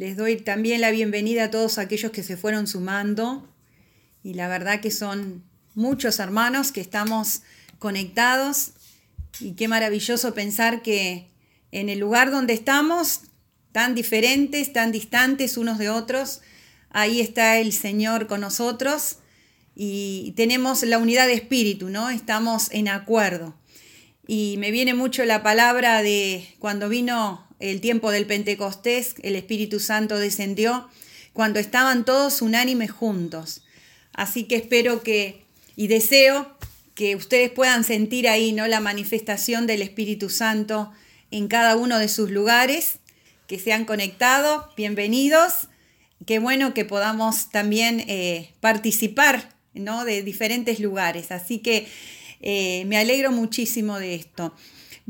Les doy también la bienvenida a todos aquellos que se fueron sumando y la verdad que son muchos hermanos que estamos conectados y qué maravilloso pensar que en el lugar donde estamos, tan diferentes, tan distantes unos de otros, ahí está el Señor con nosotros y tenemos la unidad de espíritu, ¿no? Estamos en acuerdo. Y me viene mucho la palabra de cuando vino el tiempo del Pentecostés, el Espíritu Santo descendió, cuando estaban todos unánimes juntos. Así que espero que y deseo que ustedes puedan sentir ahí, ¿no? La manifestación del Espíritu Santo en cada uno de sus lugares, que se han conectado, bienvenidos. Qué bueno que podamos también eh, participar ¿no? de diferentes lugares. Así que eh, me alegro muchísimo de esto.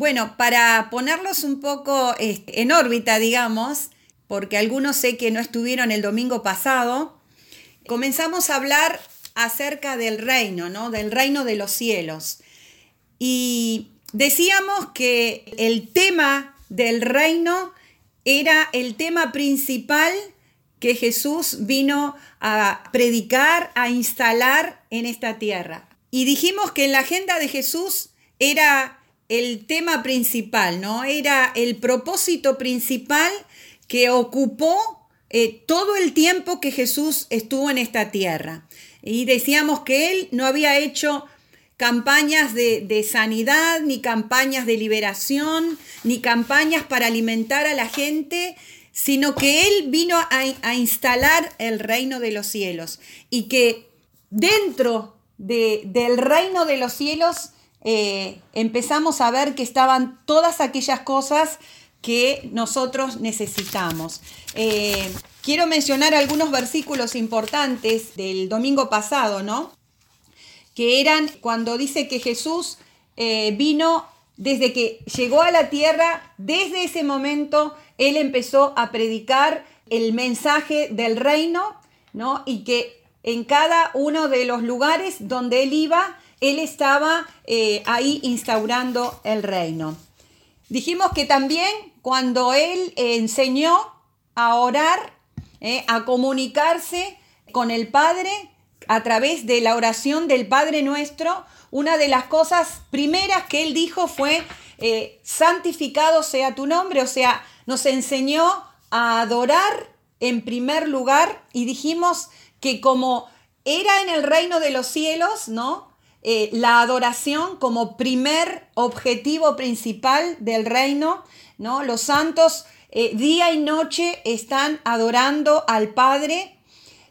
Bueno, para ponerlos un poco en órbita, digamos, porque algunos sé que no estuvieron el domingo pasado, comenzamos a hablar acerca del reino, ¿no? Del reino de los cielos. Y decíamos que el tema del reino era el tema principal que Jesús vino a predicar, a instalar en esta tierra. Y dijimos que en la agenda de Jesús era el tema principal, ¿no? Era el propósito principal que ocupó eh, todo el tiempo que Jesús estuvo en esta tierra. Y decíamos que él no había hecho campañas de, sanidad, ni campañas de liberación, ni campañas para alimentar a la gente, sino que Él vino a, instalar el reino de los cielos y que dentro del reino de los cielos eh, empezamos a ver que estaban todas aquellas cosas que nosotros necesitamos. Eh, quiero mencionar algunos versículos importantes del domingo pasado, ¿no? que eran cuando dice que Jesús eh, vino desde que llegó a la tierra, desde ese momento él empezó a predicar el mensaje del reino, ¿no? Y que en cada uno de los lugares donde él iba, él estaba eh, ahí instaurando el reino. Dijimos que también cuando él enseñó a orar, eh, a comunicarse con el Padre, a través de la oración del Padre Nuestro, una de las cosas primeras que él dijo fue, eh, santificado sea tu nombre, o sea, nos enseñó a adorar en primer lugar y dijimos que como era en el reino de los cielos, ¿no? Eh, la adoración como primer objetivo principal del reino, ¿no? Los santos eh, día y noche están adorando al Padre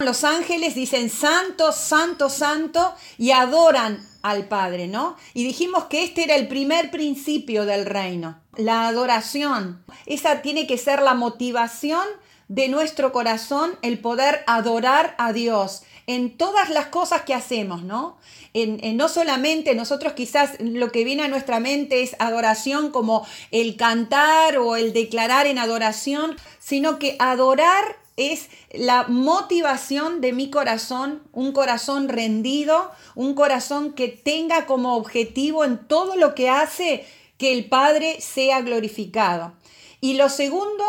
los ángeles dicen santo, santo, santo y adoran al Padre, ¿no? Y dijimos que este era el primer principio del reino, la adoración. Esa tiene que ser la motivación de nuestro corazón, el poder adorar a Dios en todas las cosas que hacemos, ¿no? En, no solamente nosotros quizás lo que viene a nuestra mente es adoración como el cantar o el declarar en adoración, sino que adorar es la motivación de mi corazón, un corazón rendido, un corazón que tenga como objetivo en todo lo que hace que el Padre sea glorificado. Y lo segundo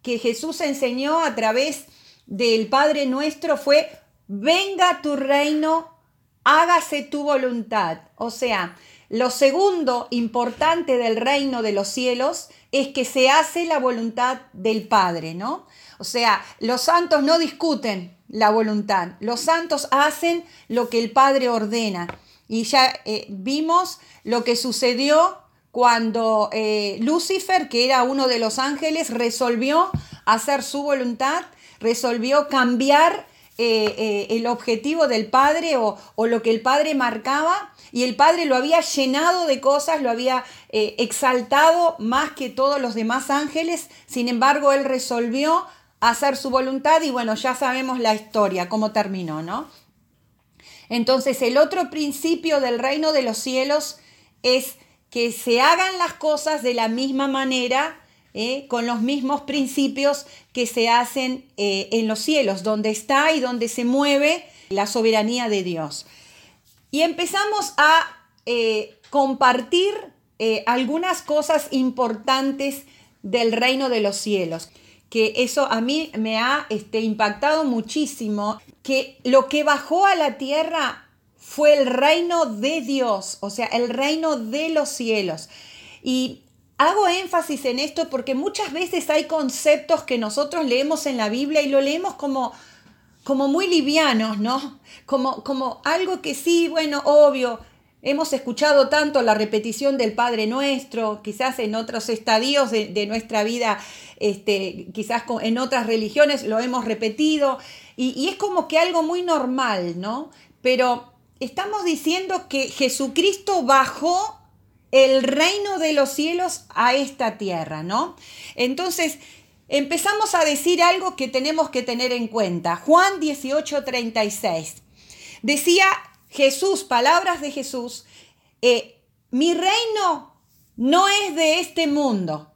que Jesús enseñó a través del Padre nuestro fue, venga tu reino, hágase tu voluntad. O sea, lo segundo importante del reino de los cielos es que se hace la voluntad del Padre, ¿no? O sea, los santos no discuten la voluntad, los santos hacen lo que el Padre ordena. Y ya eh, vimos lo que sucedió cuando eh, Lucifer, que era uno de los ángeles, resolvió hacer su voluntad, resolvió cambiar eh, el objetivo del Padre o, o, lo que el Padre marcaba, y el Padre lo había llenado de cosas, lo había exaltado más que todos los demás ángeles, sin embargo, él resolvió hacer su voluntad y bueno, ya sabemos la historia, cómo terminó, ¿no? Entonces el otro principio del reino de los cielos es que se hagan las cosas de la misma manera, ¿eh? con los mismos principios que se hacen eh, en los cielos, donde está y donde se mueve la soberanía de Dios. Y empezamos a eh, compartir algunas cosas importantes del reino de los cielos. que eso a mí me ha este, impactado muchísimo, que lo que bajó a la tierra fue el reino de Dios, o sea, el reino de los cielos. Y hago énfasis en esto porque muchas veces hay conceptos que nosotros leemos en la Biblia y lo leemos como, como muy livianos, ¿no? Como, como algo que sí, bueno, obvio, Hemos escuchado tanto la repetición del Padre Nuestro, quizás en otros estadios de, nuestra vida, este, quizás en otras religiones lo hemos repetido, y, y es como que algo muy normal, ¿no? Pero estamos diciendo que Jesucristo bajó el reino de los cielos a esta tierra, ¿no? Entonces, empezamos a decir algo que tenemos que tener en cuenta. Juan 18:36 decía Jesús, palabras de Jesús, eh, mi reino no es de este mundo.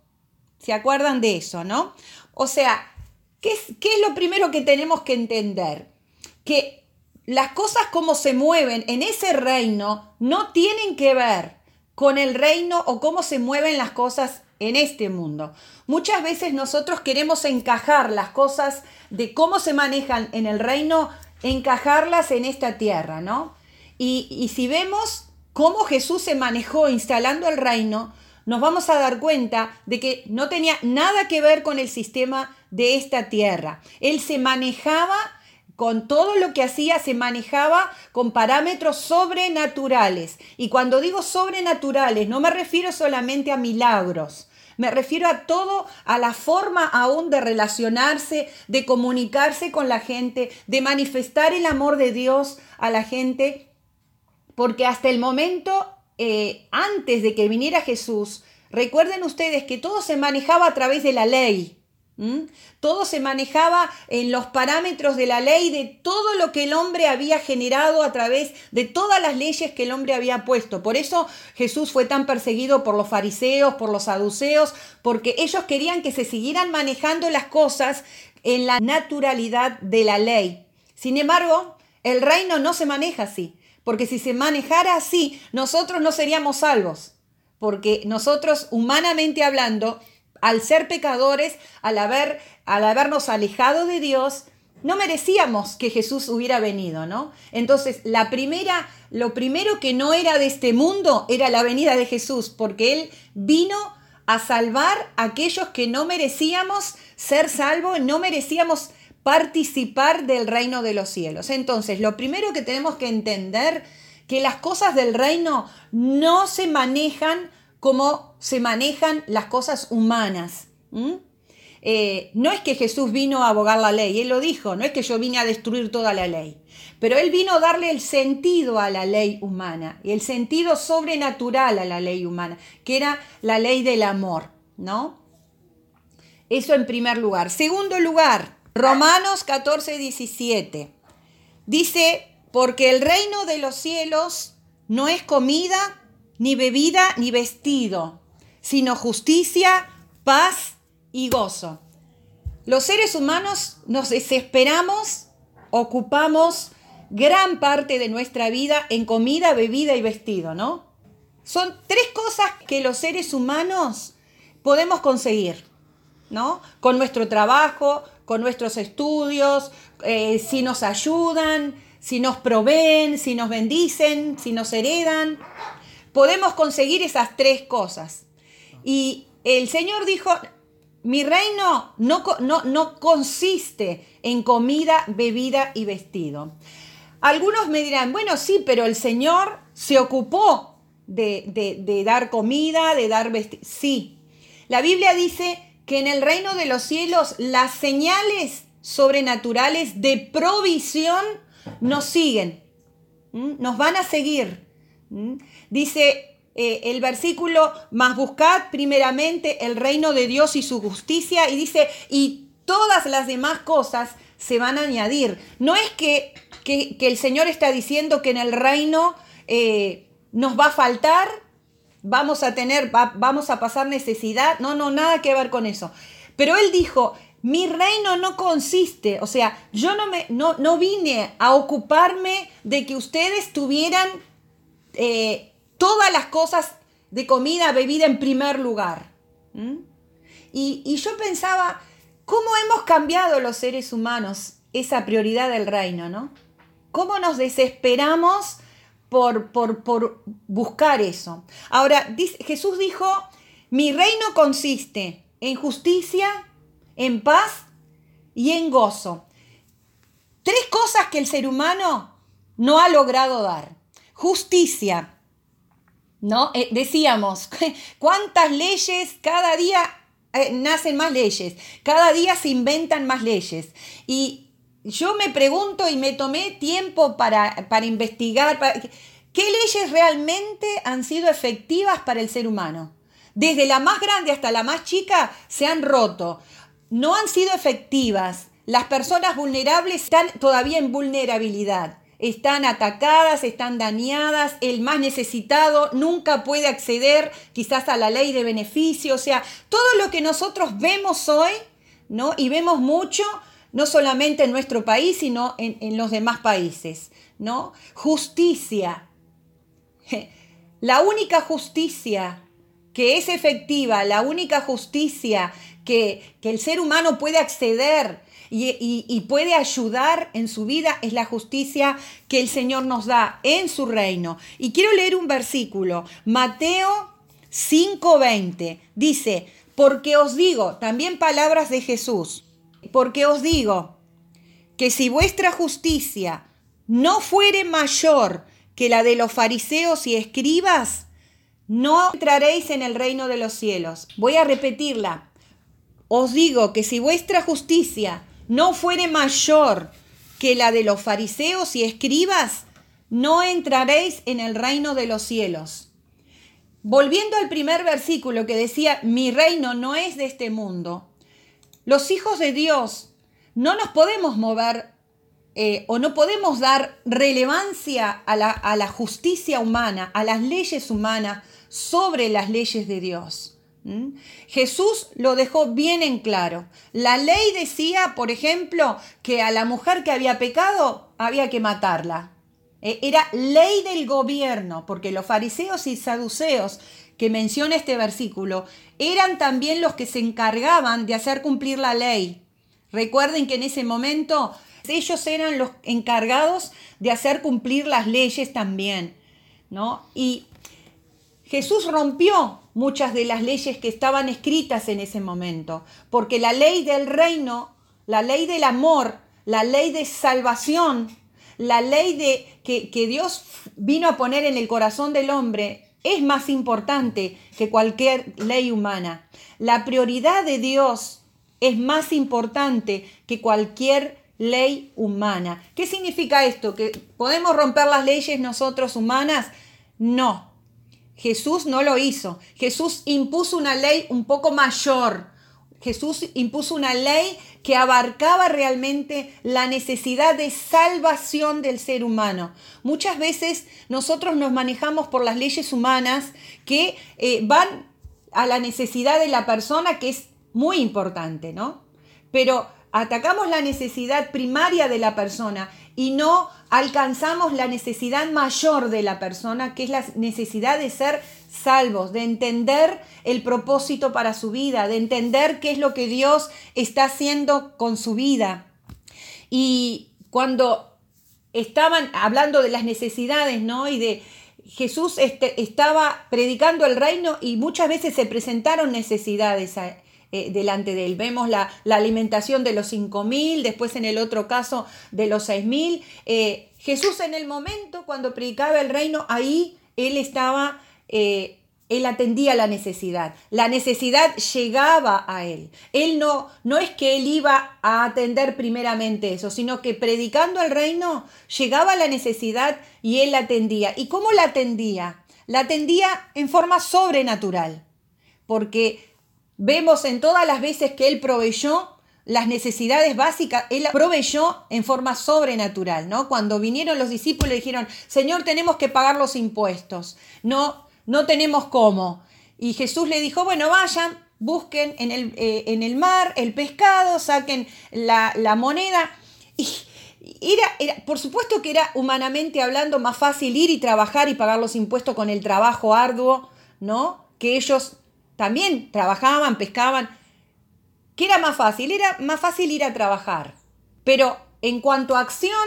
¿Se acuerdan de eso, no? O sea, ¿qué es, ¿qué es lo primero que tenemos que entender? Que las cosas como se mueven en ese reino no tienen que ver con el reino o cómo se mueven las cosas en este mundo. Muchas veces nosotros queremos encajar las cosas de cómo se manejan en el reino, encajarlas en esta tierra, ¿no? Y, si vemos cómo Jesús se manejó instalando el reino, nos vamos a dar cuenta de que no tenía nada que ver con el sistema de esta tierra. Él se manejaba con todo lo que hacía, se manejaba con parámetros sobrenaturales. Y cuando digo sobrenaturales, no me refiero solamente a milagros. Me refiero a todo, a la forma aún de relacionarse, de comunicarse con la gente, de manifestar el amor de Dios a la gente porque hasta el momento, eh, antes de que viniera Jesús, recuerden ustedes que todo se manejaba a través de la ley. Todo se manejaba en los parámetros de la ley, de todo lo que el hombre había generado a través de todas las leyes que el hombre había puesto. Por eso Jesús fue tan perseguido por los fariseos, por los saduceos, porque ellos querían que se siguieran manejando las cosas en la naturalidad de la ley. Sin embargo, el reino no se maneja así. Porque si se manejara así, nosotros no seríamos salvos. Porque nosotros, humanamente hablando, al ser pecadores, al, haber, al habernos alejado de Dios, no merecíamos que Jesús hubiera venido, ¿no? Entonces, la primera, lo primero que no era de este mundo era la venida de Jesús, porque Él vino a salvar a aquellos que no merecíamos ser salvos, no merecíamos participar del reino de los cielos. Entonces, lo primero que tenemos que entender que las cosas del reino no se manejan como se manejan las cosas humanas. Eh, no es que Jesús vino a abogar la ley, Él lo dijo, no es que yo vine a destruir toda la ley, pero Él vino a darle el sentido a la ley humana, el sentido sobrenatural a la ley humana, que era la ley del amor, ¿no? Eso en primer lugar. Segundo lugar, Romanos 14, 17. Dice, porque el reino de los cielos no es comida, ni bebida, ni vestido, sino justicia, paz y gozo. Los seres humanos nos desesperamos, ocupamos gran parte de nuestra vida en comida, bebida y vestido, ¿no? Son tres cosas que los seres humanos podemos conseguir, ¿no? Con nuestro trabajo, con nuestros estudios, eh, si nos ayudan, si nos proveen, si nos bendicen, si nos heredan. Podemos conseguir esas tres cosas. Y el Señor dijo, mi reino no, no, no consiste en comida, bebida y vestido. Algunos me dirán, bueno, sí, pero el Señor se ocupó de, de, de dar comida, de dar vestido. Sí, la Biblia dice que en el reino de los cielos las señales sobrenaturales de provisión nos siguen, nos van a seguir. Dice eh, el versículo, más buscad primeramente el reino de Dios y su justicia, y dice, y todas las demás cosas se van a añadir. No es que, que, el Señor está diciendo que en el reino eh, nos va a faltar, vamos a tener, vamos a pasar necesidad. No, no, nada que ver con eso. Pero él dijo, mi reino no consiste, o sea, yo no, me, no, no vine a ocuparme de que ustedes tuvieran eh, todas las cosas de comida, bebida en primer lugar. Y, y yo pensaba, ¿Cómo hemos cambiado los seres humanos esa prioridad del reino, no? ¿Cómo nos desesperamos por, por, buscar eso? Ahora, Jesús dijo, mi reino consiste en justicia, en paz y en gozo. Tres cosas que el ser humano no ha logrado dar. Justicia. ¿No? Eh, decíamos, ¿cuántas leyes cada día eh, nacen más leyes? Cada día se inventan más leyes. Y yo me pregunto y me tomé tiempo para, para investigar qué leyes realmente han sido efectivas para el ser humano. Desde la más grande hasta la más chica se han roto. No han sido efectivas. Las personas vulnerables están todavía en vulnerabilidad están atacadas, están dañadas, el más necesitado nunca puede acceder quizás a la ley de beneficio, o sea, todo lo que nosotros vemos hoy, ¿no? Y vemos mucho, no solamente en nuestro país, sino en, en los demás países, ¿no? Justicia. La única justicia que es efectiva, la única justicia que, que el ser humano puede acceder y, puede ayudar en su vida es la justicia que el Señor nos da en su reino. Y quiero leer un versículo, Mateo 5:20. Dice, porque os digo, también palabras de Jesús, porque os digo que si vuestra justicia no fuere mayor que la de los fariseos y escribas, no entraréis en el reino de los cielos. Voy a repetirla. Os digo que si vuestra justicia no fuere mayor que la de los fariseos y escribas, no entraréis en el reino de los cielos. Volviendo al primer versículo que decía, mi reino no es de este mundo, los hijos de Dios no nos podemos mover eh, o no podemos dar relevancia la, a la justicia humana, a las leyes humanas sobre las leyes de Dios. ¿Mm? Jesús lo dejó bien en claro. La ley decía, por ejemplo, que a la mujer que había pecado había que matarla. E, era ley del gobierno, porque los fariseos y saduceos que menciona este versículo eran también los que se encargaban de hacer cumplir la ley. Recuerden que en ese momento ellos eran los encargados de hacer cumplir las leyes también, ¿no? Y Jesús rompió muchas de las leyes que estaban escritas en ese momento, porque la ley del reino, la ley del amor, la ley de salvación, la ley de que, que Dios vino a poner en el corazón del hombre es más importante que cualquier ley humana. La prioridad de Dios es más importante que cualquier ley humana. ¿Qué significa esto? ¿Que podemos romper las leyes nosotros humanas? No, Jesús no lo hizo. Jesús impuso una ley un poco mayor. Jesús impuso una ley que abarcaba realmente la necesidad de salvación del ser humano. Muchas veces nosotros nos manejamos por las leyes humanas que eh, van a la necesidad de la persona, que es muy importante, ¿no? Pero atacamos la necesidad primaria de la persona y no alcanzamos la necesidad mayor de la persona, que es la necesidad de ser salvos, de entender el propósito para su vida, de entender qué es lo que Dios está haciendo con su vida. Y cuando estaban hablando de las necesidades, ¿no? Y de Jesús este, estaba predicando el reino y muchas veces se presentaron necesidades eh, delante de él. Vemos la, alimentación de los 5.000, después en el otro caso de los 6.000. Eh, Jesús en el momento cuando predicaba el reino, ahí él estaba, eh, él atendía la necesidad. La necesidad llegaba a él. Él no, no es que él iba a atender primeramente eso, sino que predicando el reino llegaba la necesidad y él la atendía. ¿Y cómo la atendía? La atendía en forma sobrenatural, porque Vemos en todas las veces que Él proveyó las necesidades básicas, Él proveyó en forma sobrenatural, ¿no? Cuando vinieron los discípulos dijeron, Señor, tenemos que pagar los impuestos, no, no tenemos cómo. Y Jesús le dijo, bueno, vayan, busquen en el, eh, en el mar el pescado, saquen la, moneda. Y era, era, por supuesto que era humanamente hablando más fácil ir y trabajar y pagar los impuestos con el trabajo arduo, ¿no? Que ellos también trabajaban, pescaban. ¿Qué era más fácil? Era más fácil ir a trabajar. Pero en cuanto a acción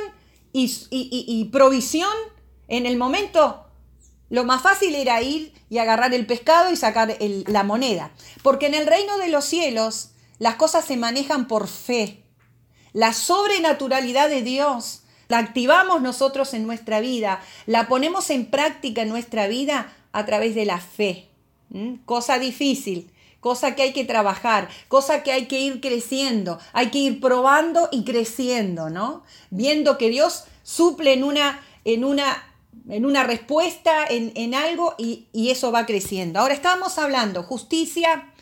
y, provisión, en el momento lo más fácil era ir y agarrar el pescado y sacar la moneda. Porque en el reino de los cielos las cosas se manejan por fe. La sobrenaturalidad de Dios la activamos nosotros en nuestra vida, la ponemos en práctica en nuestra vida a través de la fe. Cosa difícil, cosa que hay que trabajar, cosa que hay que ir creciendo, hay que ir probando y creciendo, ¿no? Viendo que Dios suple en una, en una, en una respuesta, en, en algo y, y eso va creciendo. Ahora estábamos hablando justicia,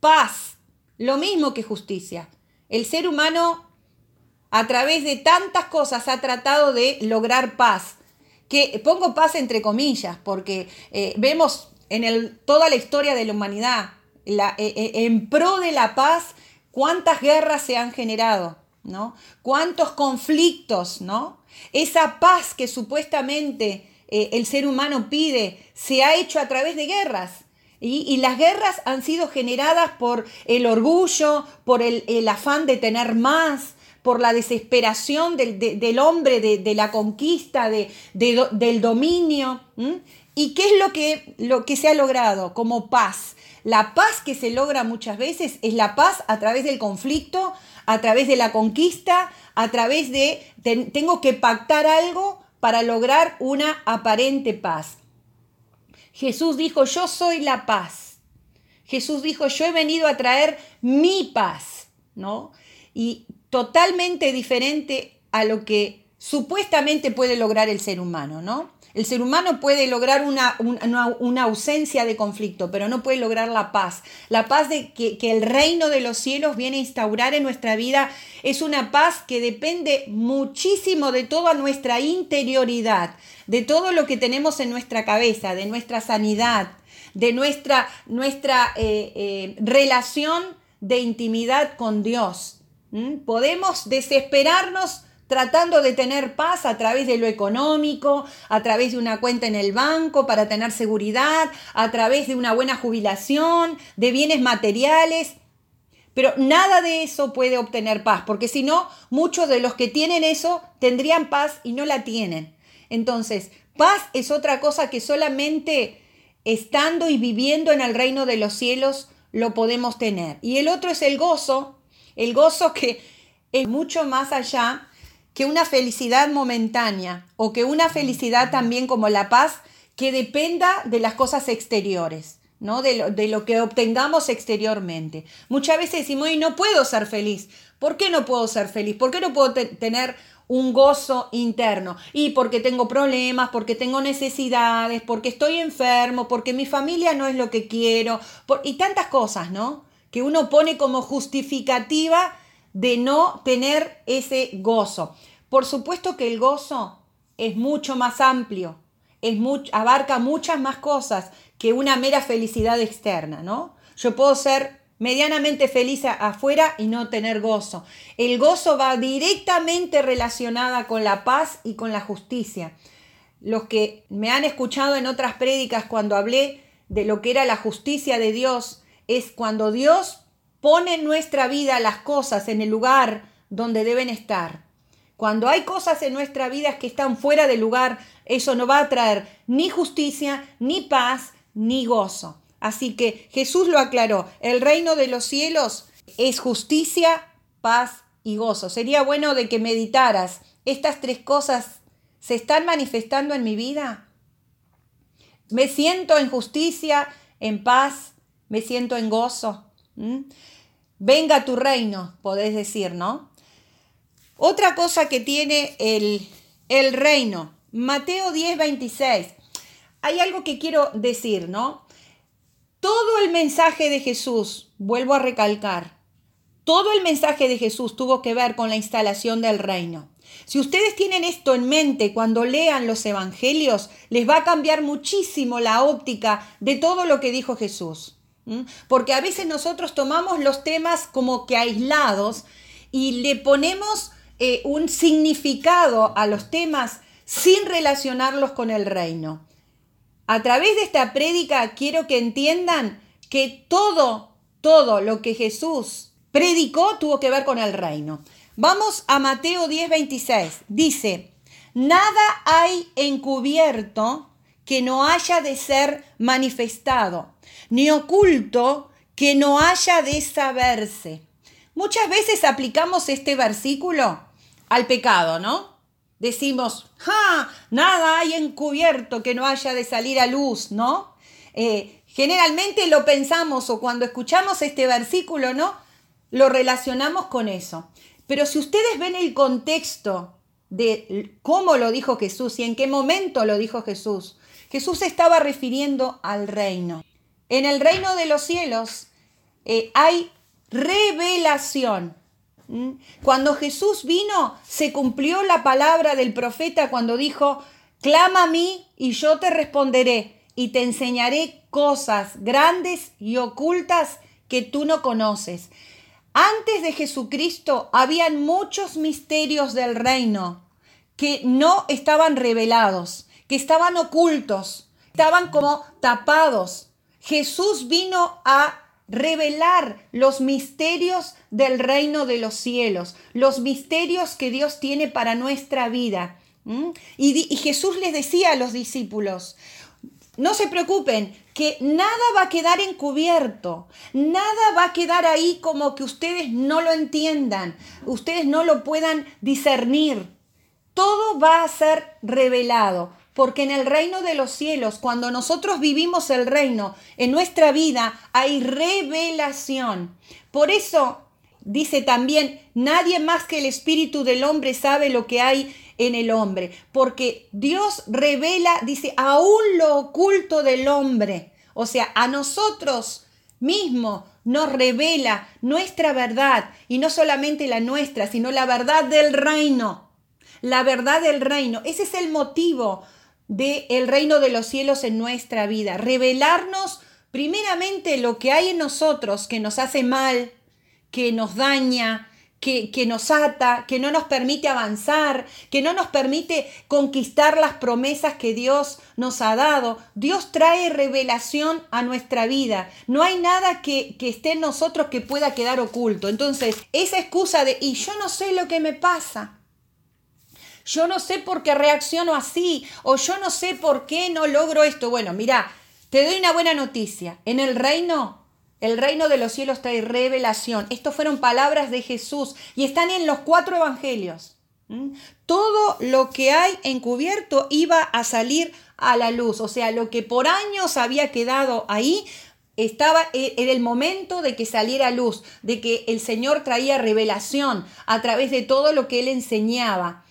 paz, lo mismo que justicia. El ser humano a través de tantas cosas ha tratado de lograr paz. Que pongo paz entre comillas, porque eh, vemos en toda la historia de la humanidad, eh, eh, en pro de la paz, cuántas guerras se han generado, ¿no? Cuántos conflictos, ¿no? Esa paz que supuestamente el ser humano pide se ha hecho a través de guerras. Y, las guerras han sido generadas por el orgullo, por el, el afán de tener más, por la desesperación del, hombre, de, la conquista, de, del dominio. ¿Y qué es lo que, lo que se ha logrado como paz? La paz que se logra muchas veces es la paz a través del conflicto, a través de la conquista, a través de tengo que pactar algo para lograr una aparente paz. Jesús dijo, yo soy la paz. Jesús dijo, yo he venido a traer mi paz, ¿no? Y totalmente diferente a lo que supuestamente puede lograr el ser humano, ¿no? El ser humano puede lograr una, una, ausencia de conflicto, pero no puede lograr la paz. La paz de que, el reino de los cielos viene a instaurar en nuestra vida es una paz que depende muchísimo de toda nuestra interioridad, de todo lo que tenemos en nuestra cabeza, de nuestra sanidad, de nuestra, nuestra eh, eh, relación de intimidad con Dios. ¿Mm? Podemos desesperarnos tratando de tener paz a través de lo económico, a través de una cuenta en el banco para tener seguridad, a través de una buena jubilación, de bienes materiales. Pero nada de eso puede obtener paz, porque si no, muchos de los que tienen eso tendrían paz y no la tienen. Entonces, paz es otra cosa que solamente estando y viviendo en el reino de los cielos lo podemos tener. Y el otro es el gozo, el gozo que es mucho más allá que una felicidad momentánea o que una felicidad también como la paz que dependa de las cosas exteriores. ¿no? De, lo, de lo que obtengamos exteriormente. Muchas veces decimos, no puedo ser feliz. ¿Por qué no puedo ser feliz? ¿Por qué no puedo tener un gozo interno? Y porque tengo problemas, porque tengo necesidades, porque estoy enfermo, porque mi familia no es lo que quiero, y tantas cosas, ¿no? que uno pone como justificativa de no tener ese gozo. Por supuesto que el gozo es mucho más amplio, es abarca muchas más cosas que una mera felicidad externa, ¿no? Yo puedo ser medianamente feliz afuera y no tener gozo. El gozo va directamente relacionada con la paz y con la justicia. Los que me han escuchado en otras prédicas cuando hablé de lo que era la justicia de Dios, es cuando Dios pone en nuestra vida las cosas en el lugar donde deben estar. Cuando hay cosas en nuestra vida que están fuera de lugar, eso no va a traer ni justicia, ni paz, ni gozo. Así que Jesús lo aclaró, el reino de los cielos es justicia, paz y gozo. Sería bueno de que meditaras, estas tres cosas se están manifestando en mi vida. Me siento en justicia, en paz me siento en gozo. Venga tu reino, podés decir, ¿no? Otra cosa que tiene el, el reino, Mateo 10, 26. Hay algo que quiero decir, ¿no? Todo el mensaje de Jesús, vuelvo a recalcar, todo el mensaje de Jesús tuvo que ver con la instalación del reino. Si ustedes tienen esto en mente cuando lean los evangelios, les va a cambiar muchísimo la óptica de todo lo que dijo Jesús. Porque a veces nosotros tomamos los temas como que aislados y le ponemos eh, un significado a los temas sin relacionarlos con el reino. A través de esta prédica quiero que entiendan que todo, todo lo que Jesús predicó tuvo que ver con el reino. Vamos a Mateo 10, 26. Dice, nada hay encubierto que no haya de ser manifestado, ni oculto que no haya de saberse. Muchas veces aplicamos este versículo al pecado, ¿no? Decimos, ¡ja! Nada hay encubierto que no haya de salir a luz, ¿no? Eh, generalmente lo pensamos o cuando escuchamos este versículo, ¿no? Lo relacionamos con eso. Pero si ustedes ven el contexto de cómo lo dijo Jesús y en qué momento lo dijo Jesús, Jesús estaba refiriendo al reino. En el reino de los cielos eh, hay revelación. ¿Mm? Cuando Jesús vino, se cumplió la palabra del profeta cuando dijo, clama a mí y yo te responderé y te enseñaré cosas grandes y ocultas que tú no conoces. Antes de Jesucristo habían muchos misterios del reino que no estaban revelados, que estaban ocultos, estaban como tapados. Jesús vino a revelar los misterios del reino de los cielos, los misterios que Dios tiene para nuestra vida. Y, Jesús les decía a los discípulos, no se preocupen, que nada va a quedar encubierto, nada va a quedar ahí como que ustedes no lo entiendan, ustedes no lo puedan discernir. Todo va a ser revelado porque en el reino de los cielos, cuando nosotros vivimos el reino, en nuestra vida hay revelación. Por eso dice también, nadie más que el espíritu del hombre sabe lo que hay en el hombre, porque Dios revela, dice, aún lo oculto del hombre. O sea, a nosotros mismos nos revela nuestra verdad, y no solamente la nuestra, sino la verdad del reino. La verdad del reino. Ese es el motivo del el reino de los cielos en nuestra vida. Revelarnos primeramente lo que hay en nosotros que nos hace mal, que nos daña, que, que, nos ata, que no nos permite avanzar, que no nos permite conquistar las promesas que Dios nos ha dado. Dios trae revelación a nuestra vida. No hay nada que, que esté en nosotros que pueda quedar oculto. Entonces, esa excusa de, y yo no sé lo que me pasa, yo no sé por qué reacciono así, o yo no sé por qué no logro esto. Bueno, mira, te doy una buena noticia. En el reino, el reino de los cielos trae revelación. Estas fueron palabras de Jesús y están en los cuatro evangelios. ¿Mm? Todo lo que hay encubierto iba a salir a la luz, o sea, lo que por años había quedado ahí, estaba en el momento de que saliera luz, de que el Señor traía revelación a través de todo lo que él enseñaba.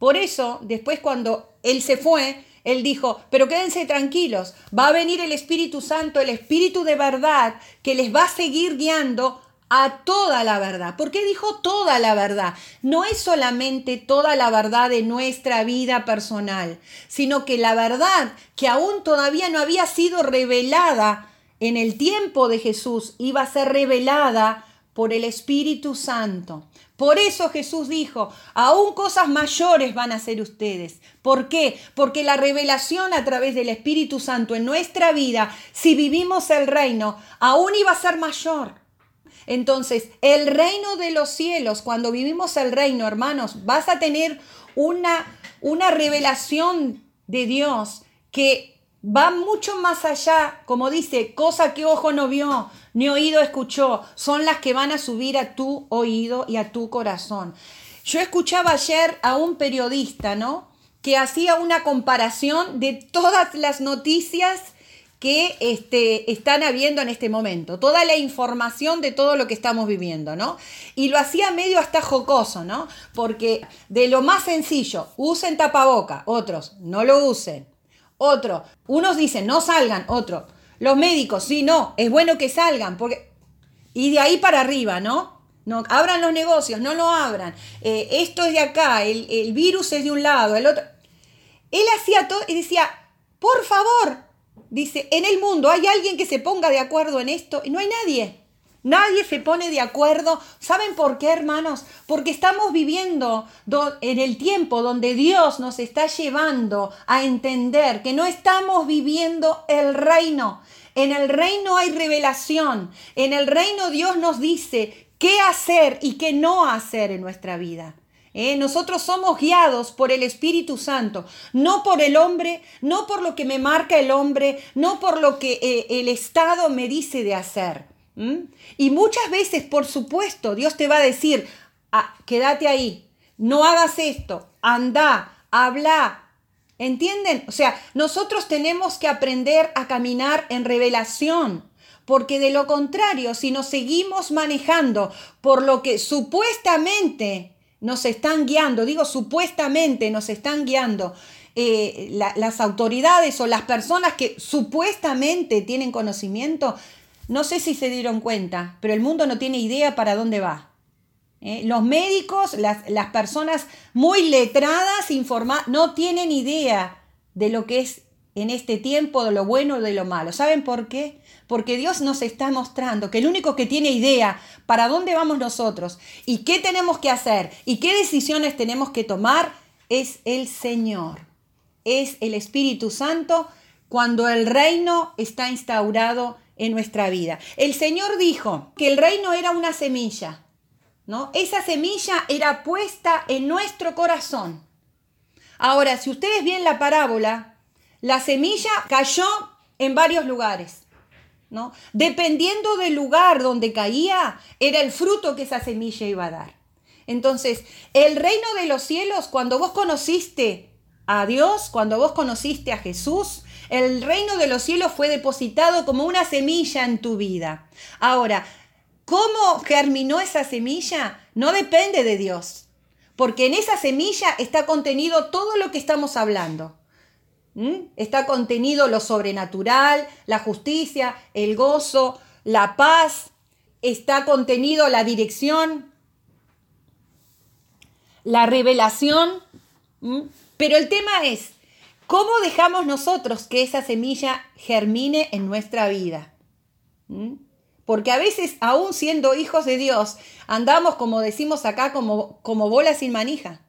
Por eso, después cuando Él se fue, Él dijo, pero quédense tranquilos, va a venir el Espíritu Santo, el Espíritu de verdad, que les va a seguir guiando a toda la verdad. ¿Por qué dijo toda la verdad? No es solamente toda la verdad de nuestra vida personal, sino que la verdad que aún todavía no había sido revelada en el tiempo de Jesús, iba a ser revelada por el Espíritu Santo. Por eso Jesús dijo, aún cosas mayores van a ser ustedes. ¿Por qué? Porque la revelación a través del Espíritu Santo en nuestra vida, si vivimos el reino, aún iba a ser mayor. Entonces, el reino de los cielos, cuando vivimos el reino, hermanos, vas a tener una, una revelación de Dios que va mucho más allá, como dice, cosa que ojo no vio, ni oído escuchó, son las que van a subir a tu oído y a tu corazón. Yo escuchaba ayer a un periodista, ¿no? Que hacía una comparación de todas las noticias que este, están habiendo en este momento, toda la información de todo lo que estamos viviendo, ¿no? Y lo hacía medio hasta jocoso, ¿no? Porque de lo más sencillo, usen tapaboca, otros no lo usen, otro, unos dicen no salgan, otro, los médicos, sí, no, es bueno que salgan, porque... Y de ahí para arriba, ¿no? No, abran los negocios, no lo abran. Eh, esto es de acá, el, el virus es de un lado, el otro. Él hacía todo y decía, por favor, dice, en el mundo hay alguien que se ponga de acuerdo en esto y no hay nadie. Nadie se pone de acuerdo. ¿Saben por qué, hermanos? Porque estamos viviendo en el tiempo donde Dios nos está llevando a entender que no estamos viviendo el reino. En el reino hay revelación. En el reino Dios nos dice qué hacer y qué no hacer en nuestra vida. ¿eh? Nosotros somos guiados por el Espíritu Santo, no por el hombre, no por lo que me marca el hombre, no por lo que eh, el Estado me dice de hacer. Y muchas veces, por supuesto, Dios te va a decir, ah, quédate ahí, no hagas esto, anda, habla. ¿Entienden? O sea, nosotros tenemos que aprender a caminar en revelación, porque de lo contrario, si nos seguimos manejando por lo que supuestamente nos están guiando, digo supuestamente nos están guiando eh, las autoridades o las personas que supuestamente tienen conocimiento, no sé si se dieron cuenta, pero el mundo no tiene idea para dónde va. ¿eh? Los médicos, las, las, personas muy letradas, informadas, no tienen idea de lo que es en este tiempo, de lo bueno o de lo malo. ¿Saben por qué? Porque Dios nos está mostrando que el único que tiene idea para dónde vamos nosotros y qué tenemos que hacer y qué decisiones tenemos que tomar es el Señor. Es el Espíritu Santo cuando el reino está instaurado en nuestra vida. El Señor dijo que el reino era una semilla, ¿no? Esa semilla era puesta en nuestro corazón. Ahora, si ustedes ven la parábola, la semilla cayó en varios lugares. ¿no? Dependiendo del lugar donde caía, era el fruto que esa semilla iba a dar. Entonces, el reino de los cielos, cuando vos conociste a Dios, cuando vos conociste a Jesús, el reino de los cielos fue depositado como una semilla en tu vida. Ahora, ¿cómo germinó esa semilla? No depende de Dios, porque en esa semilla está contenido todo lo que estamos hablando. ¿Mm? Está contenido lo sobrenatural, la justicia, el gozo, la paz. Está contenido la dirección, la revelación. ¿Mm? Pero el tema es, ¿cómo dejamos nosotros que esa semilla germine en nuestra vida? ¿Mm? Porque a veces, aún siendo hijos de Dios, andamos, como decimos acá, como, como bolas sin manija.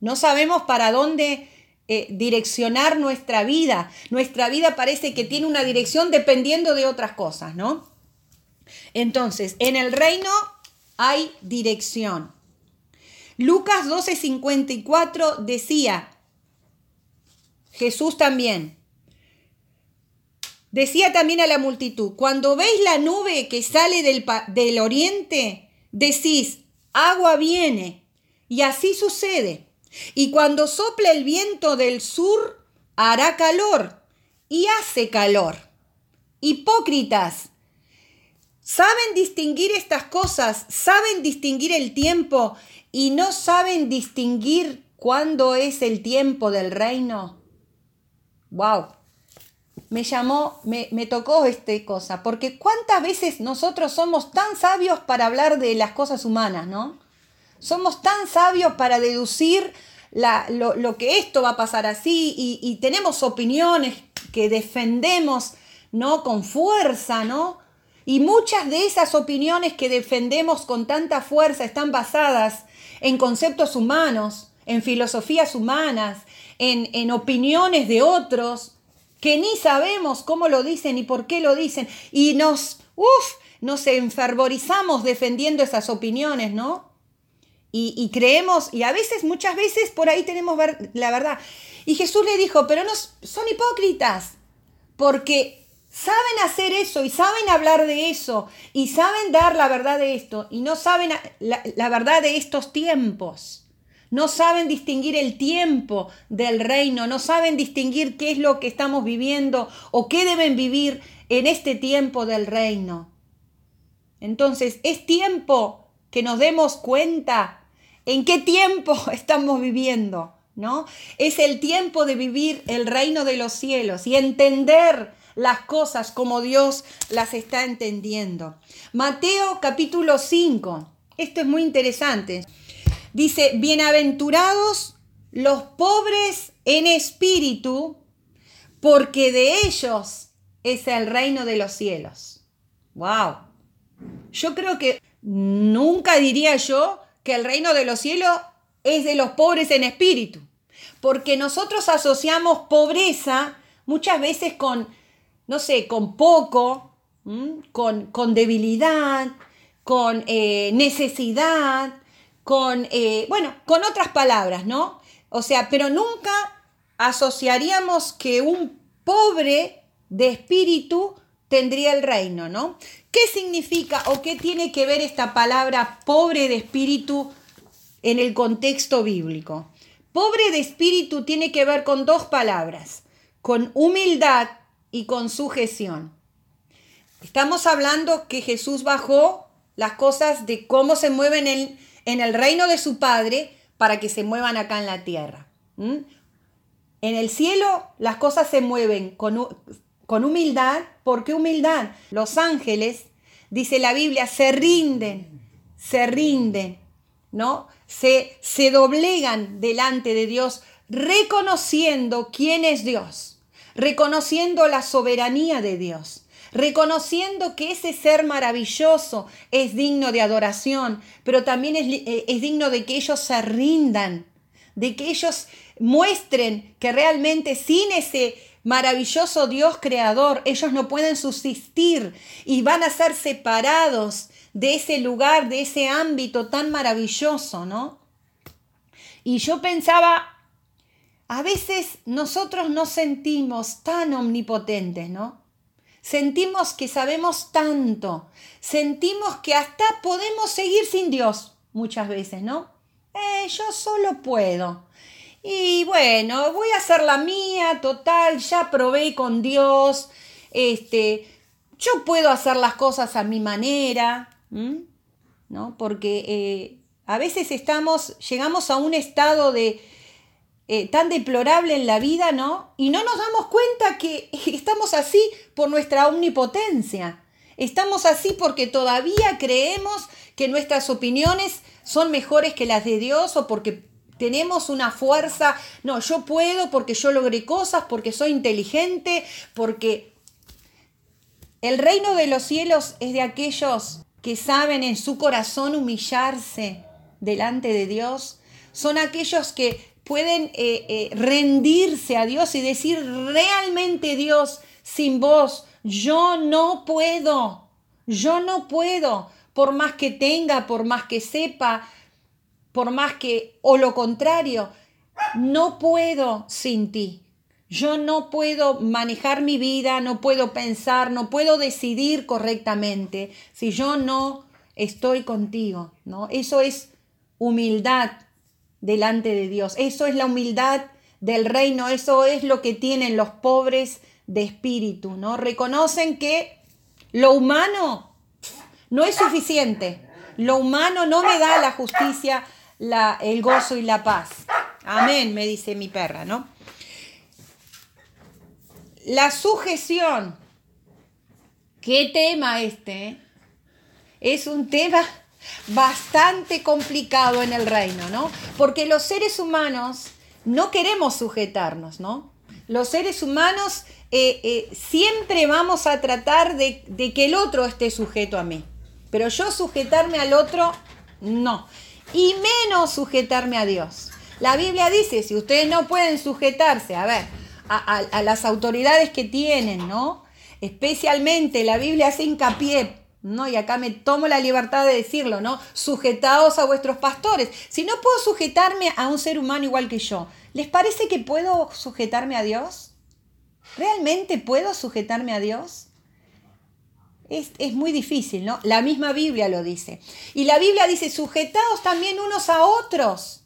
No sabemos para dónde eh, direccionar nuestra vida. Nuestra vida parece que tiene una dirección dependiendo de otras cosas, ¿no? Entonces, en el reino hay dirección. Lucas 12:54 decía, Jesús también, decía también a la multitud, cuando veis la nube que sale del, del oriente, decís, agua viene. Y así sucede. Y cuando sople el viento del sur, hará calor. Y hace calor. Hipócritas. Saben distinguir estas cosas, saben distinguir el tiempo y no saben distinguir cuándo es el tiempo del reino. Wow. Me llamó, me, me tocó esta cosa, porque cuántas veces nosotros somos tan sabios para hablar de las cosas humanas, ¿no? Somos tan sabios para deducir lo, que esto va a pasar así y, tenemos opiniones que defendemos, ¿no? Con fuerza, ¿no? Y muchas de esas opiniones que defendemos con tanta fuerza están basadas en conceptos humanos, en filosofías humanas, en, en opiniones de otros, que ni sabemos cómo lo dicen y por qué lo dicen. Y nos, uff, nos enfervorizamos defendiendo esas opiniones, ¿no? Y, creemos, y a veces, muchas veces, por ahí tenemos la verdad. Y Jesús le dijo, pero no son hipócritas, porque saben hacer eso y saben hablar de eso y saben dar la verdad de esto y no saben la, la verdad de estos tiempos. No saben distinguir el tiempo del reino, no saben distinguir qué es lo que estamos viviendo o qué deben vivir en este tiempo del reino. Entonces, es tiempo que nos demos cuenta ¿En qué tiempo estamos viviendo? ¿No? Es el tiempo de vivir el reino de los cielos y entender las cosas como Dios las está entendiendo. Mateo capítulo 5. Esto es muy interesante. Dice, bienaventurados los pobres en espíritu, porque de ellos es el reino de los cielos. ¡Wow! Yo creo que nunca diría yo que el reino de los cielos es de los pobres en espíritu. Porque nosotros asociamos pobreza muchas veces con, no sé, con poco, con, con debilidad, con eh, necesidad, con, eh, bueno, con otras palabras, ¿no? O sea, pero nunca asociaríamos que un pobre de espíritu tendría el reino, ¿no? ¿Qué significa o qué tiene que ver esta palabra pobre de espíritu en el contexto bíblico? Pobre de espíritu tiene que ver con dos palabras, con humildad y con sujeción. Estamos hablando que Jesús bajó las cosas de cómo se mueven en, en el reino de su Padre para que se muevan acá en la tierra. En el cielo las cosas se mueven con, con humildad. ¿Por qué humildad? Los ángeles, dice la Biblia, se rinden, se rinden, ¿no? Se, se doblegan delante de Dios reconociendo quién es Dios, reconociendo la soberanía de Dios reconociendo que ese ser maravilloso es digno de adoración, pero también es, eh, es, digno de que ellos se rindan, de que ellos muestren que realmente sin ese maravilloso Dios creador, ellos no pueden subsistir y van a ser separados de ese lugar, de ese ámbito tan maravilloso, ¿no? Y yo pensaba, a veces nosotros nos sentimos tan omnipotentes, ¿no? Sentimos que sabemos tanto, sentimos que hasta podemos seguir sin Dios muchas veces, ¿no? Eh, yo solo puedo. Y bueno, voy a hacer la mía, total, ya probé con Dios, este, yo puedo hacer las cosas a mi manera, ¿no? Porque eh, a veces estamos, llegamos a un estado de eh, tan deplorable en la vida, ¿no? Y no nos damos cuenta que estamos así por nuestra omnipotencia. Estamos así porque todavía creemos que nuestras opiniones son mejores que las de Dios o porque tenemos una fuerza, no, yo puedo porque yo logré cosas, porque soy inteligente, porque el reino de los cielos es de aquellos que saben en su corazón humillarse delante de Dios, son aquellos que pueden eh, eh, rendirse a Dios y decir, realmente Dios, sin vos, yo no puedo, yo no puedo, por más que tenga, por más que sepa, por más que, o lo contrario, no puedo sin ti. Yo no puedo manejar mi vida, no puedo pensar, no puedo decidir correctamente si yo no estoy contigo, ¿no? Eso es humildad delante de Dios. Eso es la humildad del reino, eso es lo que tienen los pobres de espíritu, ¿no? Reconocen que lo humano no es suficiente. Lo humano no me da la justicia, el gozo y la paz. Amén, me dice mi perra, ¿no? La sujeción. ¿Qué tema este? Eh? Es un tema bastante complicado en el reino, ¿no? Porque los seres humanos no queremos sujetarnos, ¿no? Los seres humanos eh, eh, siempre vamos a tratar de, que el otro esté sujeto a mí. Pero yo sujetarme al otro, no y menos sujetarme a Dios. La Biblia dice, si ustedes no pueden sujetarse, a ver, a, las autoridades que tienen, ¿no? Especialmente la Biblia hace hincapié, ¿no? Y acá me tomo la libertad de decirlo, ¿no? Sujetaos a vuestros pastores. Si no puedo sujetarme a un ser humano igual que yo, ¿les parece que puedo sujetarme a Dios? ¿Realmente puedo sujetarme a Dios? es, muy difícil, ¿no? La misma Biblia lo dice. Y la Biblia dice, sujetaos también unos a otros.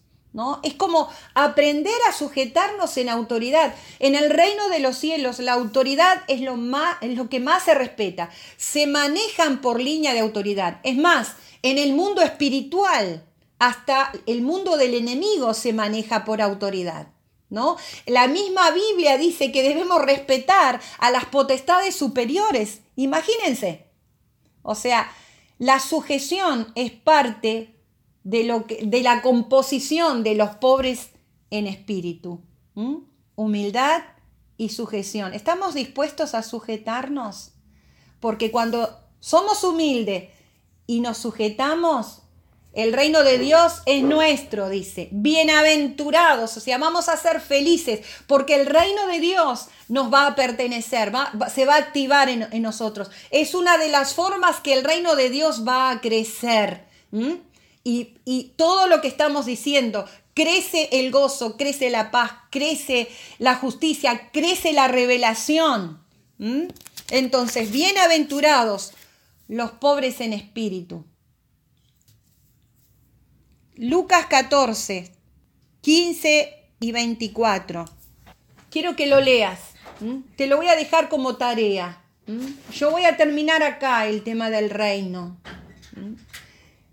Es como aprender a sujetarnos en autoridad. En el reino de los cielos, la autoridad es lo, más, es lo que más se respeta. Se manejan por línea de autoridad. Es más, en el mundo espiritual, hasta el mundo del enemigo se maneja por autoridad. ¿No? La misma Biblia dice que debemos respetar a las potestades superiores. Imagínense. O sea, la sujeción es parte de, lo que, de la composición de los pobres en espíritu. Humildad y sujeción. ¿Estamos dispuestos a sujetarnos? Porque cuando somos humildes y nos sujetamos, El reino de Dios es nuestro, dice. Bienaventurados, o sea, vamos a ser felices porque el reino de Dios nos va a pertenecer, se va a activar en, nosotros. Es una de las formas que el reino de Dios va a crecer. Y, todo lo que estamos diciendo, crece el gozo, crece la paz, crece la justicia, crece la revelación. Entonces, bienaventurados los pobres en espíritu Lucas 14, 15 y 24. Quiero que lo leas. Te lo voy a dejar como tarea. Yo voy a terminar acá el tema del reino.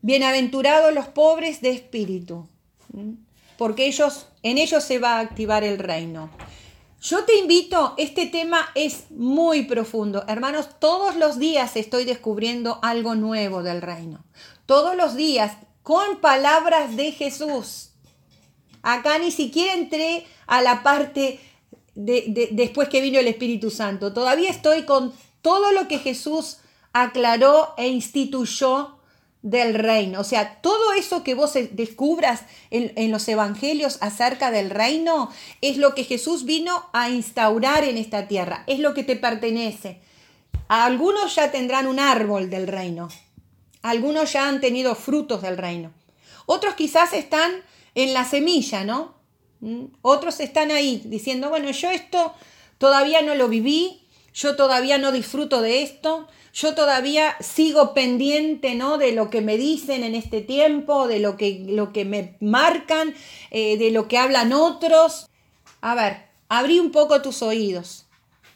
Bienaventurados los pobres de espíritu, porque ellos, en ellos se va a activar el reino. Yo te invito, este tema es muy profundo. Hermanos, todos los días estoy descubriendo algo nuevo del reino. Todos los días con palabras de Jesús. Acá ni siquiera entré a la parte de, después que vino el Espíritu Santo. Todavía estoy con todo lo que Jesús aclaró e instituyó del reino. O sea, todo eso que vos descubras en, los evangelios acerca del reino es lo que Jesús vino a instaurar en esta tierra, es lo que te pertenece. Algunos ya tendrán un árbol del reino, algunos ya han tenido frutos del reino. Otros quizás están en la semilla, ¿no? ¿Mm? Otros están ahí diciendo, bueno, yo esto todavía no lo viví, yo todavía no disfruto de esto, yo todavía sigo pendiente, ¿no? De lo que me dicen en este tiempo, de lo que, lo que me marcan, eh, de lo que hablan otros. A ver, abrí un poco tus oídos,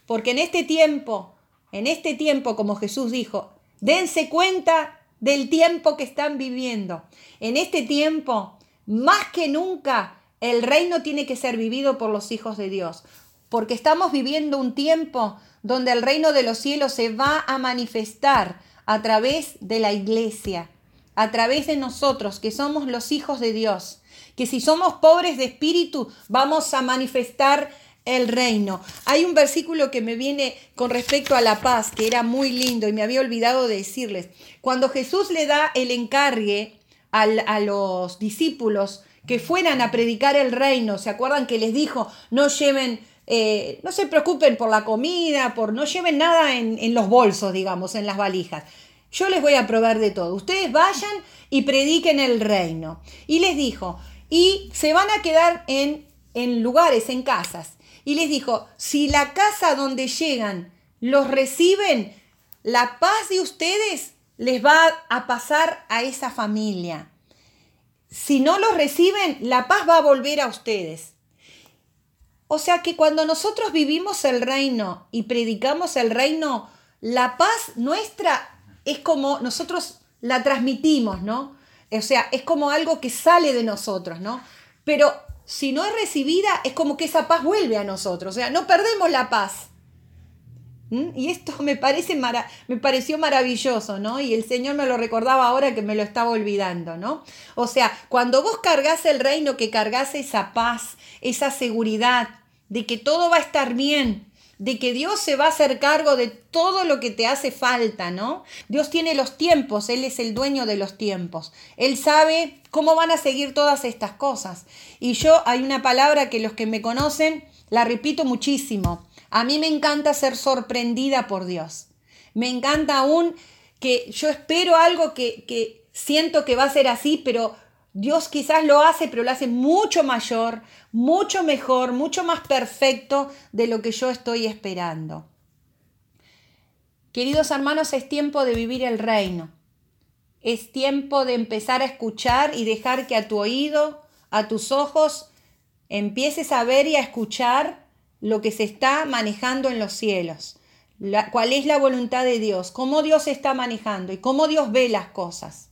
porque en este tiempo, en este tiempo, como Jesús dijo, dense cuenta del tiempo que están viviendo. En este tiempo, más que nunca, el reino tiene que ser vivido por los hijos de Dios, porque estamos viviendo un tiempo donde el reino de los cielos se va a manifestar a través de la iglesia, a través de nosotros, que somos los hijos de Dios, que si somos pobres de espíritu, vamos a manifestar el reino. Hay un versículo que me viene con respecto a la paz, que era muy lindo y me había olvidado de decirles. Cuando Jesús le da el encargue a los discípulos que fueran a predicar el reino, ¿se acuerdan que les dijo, no lleven, eh, no se preocupen por la comida, por no lleven nada en, en los bolsos, digamos, en las valijas? Yo les voy a proveer de todo. Ustedes vayan y prediquen el reino. Y les dijo, y se van a quedar en, en lugares, en casas y les dijo, si la casa donde llegan los reciben, la paz de ustedes les va a pasar a esa familia. Si no los reciben, la paz va a volver a ustedes. O sea que cuando nosotros vivimos el reino y predicamos el reino, la paz nuestra es como nosotros la transmitimos, ¿no? O sea, es como algo que sale de nosotros, ¿no? Pero si no es recibida, es como que esa paz vuelve a nosotros, o sea, no perdemos la paz. ¿Mm? Y esto me, parece me pareció maravilloso, ¿no? Y el Señor me lo recordaba ahora que me lo estaba olvidando, ¿no? O sea, cuando vos cargas el reino, que cargas esa paz, esa seguridad de que todo va a estar bien, de que Dios se va a hacer cargo de todo lo que te hace falta, ¿no? Dios tiene los tiempos, Él es el dueño de los tiempos. Él sabe cómo van a seguir todas estas cosas. Y yo hay una palabra que los que me conocen la repito muchísimo. A mí me encanta ser sorprendida por Dios. Me encanta aún que yo espero algo que, que siento que va a ser así, pero Dios quizás lo hace, pero lo hace mucho mayor, mucho mejor, mucho más perfecto de lo que yo estoy esperando. Queridos hermanos, es tiempo de vivir el reino. Es tiempo de empezar a escuchar y dejar que a tu oído, a tus ojos, empieces a ver y a escuchar lo que se está manejando en los cielos. cuál es la voluntad de Dios, cómo Dios está manejando y cómo Dios ve las cosas.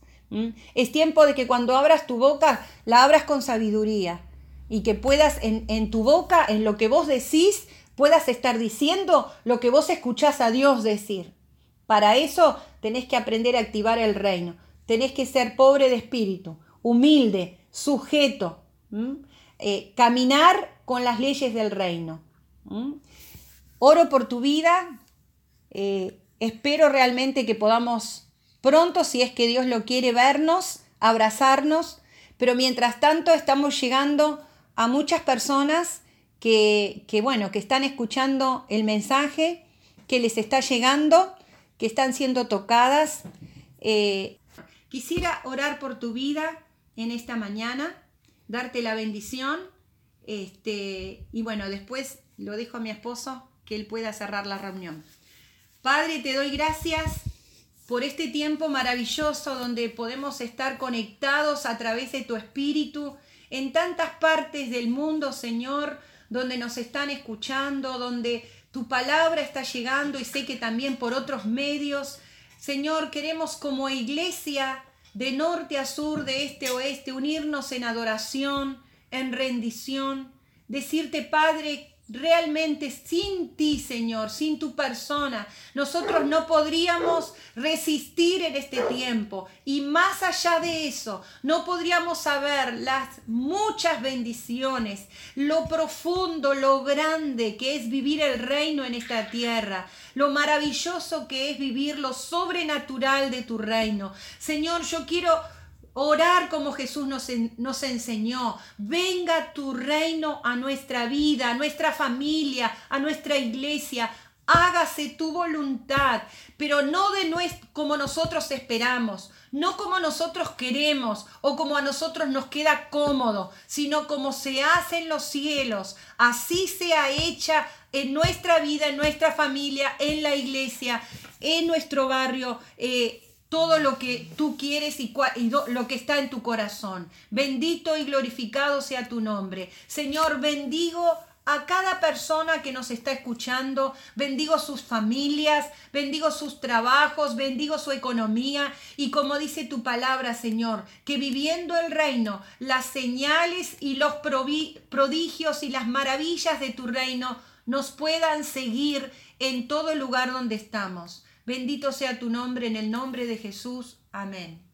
Es tiempo de que cuando abras tu boca, la abras con sabiduría y que puedas en, tu boca, en lo que vos decís, puedas estar diciendo lo que vos escuchás a Dios decir. Para eso tenés que aprender a activar el reino. Tenés que ser pobre de espíritu, humilde, sujeto, eh, caminar con las leyes del reino. Oro por tu vida. Eh, espero realmente que podamos pronto, si es que Dios lo quiere vernos, abrazarnos, pero mientras tanto estamos llegando a muchas personas que, que, bueno, que están escuchando el mensaje, que les está llegando, que están siendo tocadas. Eh, quisiera orar por tu vida en esta mañana, darte la bendición, este, y bueno, después lo dejo a mi esposo que él pueda cerrar la reunión. Padre, te doy gracias por este tiempo maravilloso donde podemos estar conectados a través de tu espíritu en tantas partes del mundo, Señor, donde nos están escuchando, donde tu palabra está llegando y sé que también por otros medios. Señor, queremos como iglesia de norte a sur, de este a oeste, unirnos en adoración, en rendición, decirte, Padre, Realmente sin ti, Señor, sin tu persona, nosotros no podríamos resistir en este tiempo. Y más allá de eso, no podríamos saber las muchas bendiciones, lo profundo, lo grande que es vivir el reino en esta tierra, lo maravilloso que es vivir lo sobrenatural de tu reino. Señor, yo quiero Orar como Jesús nos, nos, enseñó. Venga tu reino a nuestra vida, a nuestra familia, a nuestra iglesia. Hágase tu voluntad, pero no de como nosotros esperamos, no como nosotros queremos o como a nosotros nos queda cómodo, sino como se hace en los cielos. Así sea hecha en nuestra vida, en nuestra familia, en la iglesia, en nuestro barrio. Eh, todo lo que tú quieres y, lo que está en tu corazón. Bendito y glorificado sea tu nombre. Señor, bendigo a cada persona que nos está escuchando, bendigo sus familias, bendigo sus trabajos, bendigo su economía y como dice tu palabra, Señor, que viviendo el reino, las señales y los prodigios y las maravillas de tu reino nos puedan seguir en todo lugar donde estamos. Bendito sea tu nombre en el nombre de Jesús. Amén.